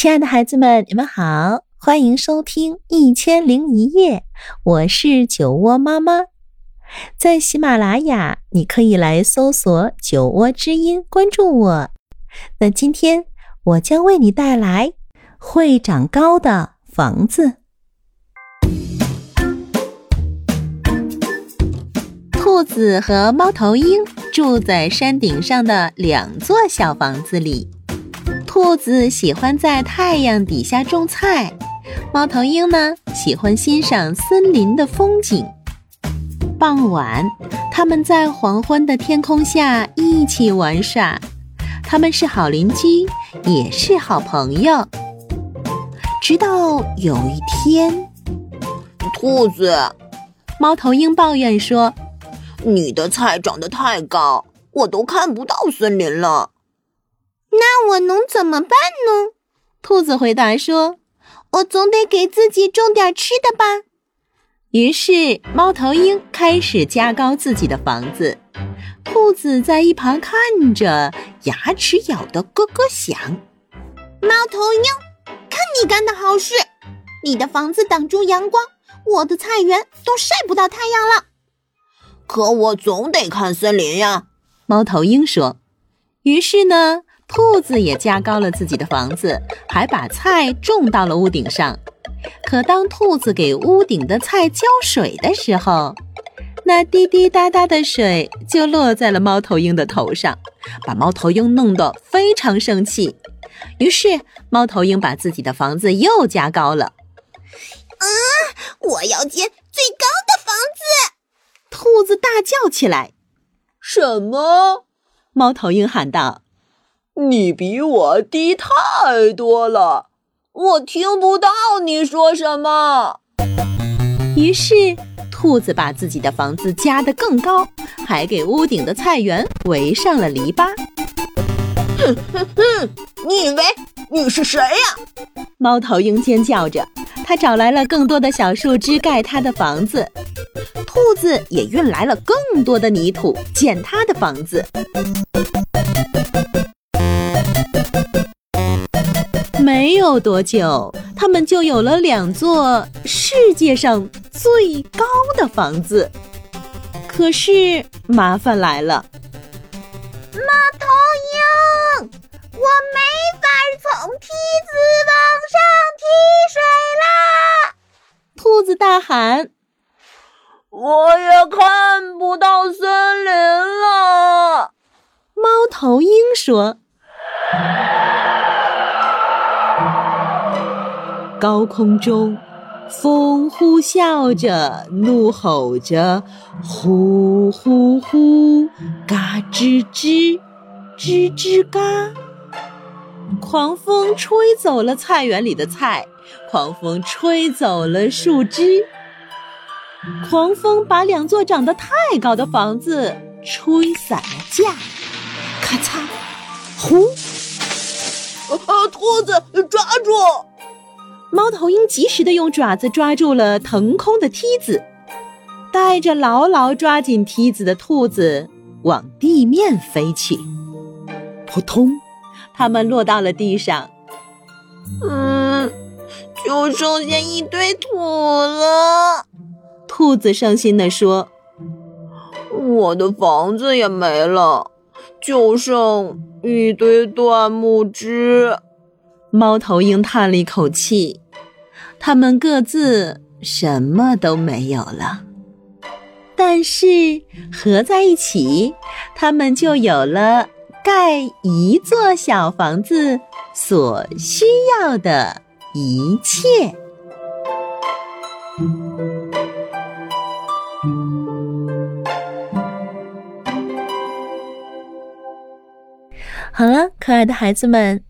亲爱的孩子们，你们好，欢迎收听《一千零一夜》，我是酒窝妈妈。在喜马拉雅，你可以来搜索“酒窝之音”，关注我。那今天我将为你带来会长高的房子。兔子和猫头鹰住在山顶上的两座小房子里。兔子喜欢在太阳底下种菜，猫头鹰呢喜欢欣赏森林的风景。傍晚，他们在黄昏的天空下一起玩耍。他们是好邻居，也是好朋友。直到有一天，兔子，猫头鹰抱怨说：“你的菜长得太高，我都看不到森林了。”那我能怎么办呢？兔子回答说：“我总得给自己种点吃的吧。”于是，猫头鹰开始加高自己的房子。兔子在一旁看着，牙齿咬得咯咯响。猫头鹰，看你干的好事！你的房子挡住阳光，我的菜园都晒不到太阳了。可我总得看森林呀。猫头鹰说。于是呢。兔子也加高了自己的房子，还把菜种到了屋顶上。可当兔子给屋顶的菜浇水的时候，那滴滴答答的水就落在了猫头鹰的头上，把猫头鹰弄得非常生气。于是，猫头鹰把自己的房子又加高了。啊！我要建最高的房子！兔子大叫起来。什么？猫头鹰喊道。你比我低太多了，我听不到你说什么。于是，兔子把自己的房子加得更高，还给屋顶的菜园围上了篱笆。哼哼哼！你以为你是谁呀？猫头鹰尖叫着，它找来了更多的小树枝盖它的房子。兔子也运来了更多的泥土建它的房子。没有多久，他们就有了两座世界上最高的房子。可是麻烦来了，猫头鹰，我没法从梯子往上提水啦！兔子大喊：“我也看不到森林了。”猫头鹰说。高空中，风呼啸着，怒吼着，呼呼呼，嘎吱吱，吱吱嘎。狂风吹走了菜园里的菜，狂风吹走了树枝，狂风把两座长得太高的房子吹散了架，咔嚓，呼！啊，兔子，抓住！猫头鹰及时地用爪子抓住了腾空的梯子，带着牢牢抓紧梯子的兔子往地面飞去。扑通，它们落到了地上。嗯，就剩下一堆土了。兔子伤心地说：“我的房子也没了，就剩一堆断木枝。”猫头鹰叹了一口气，他们各自什么都没有了，但是合在一起，他们就有了盖一座小房子所需要的一切。好了，可爱的孩子们。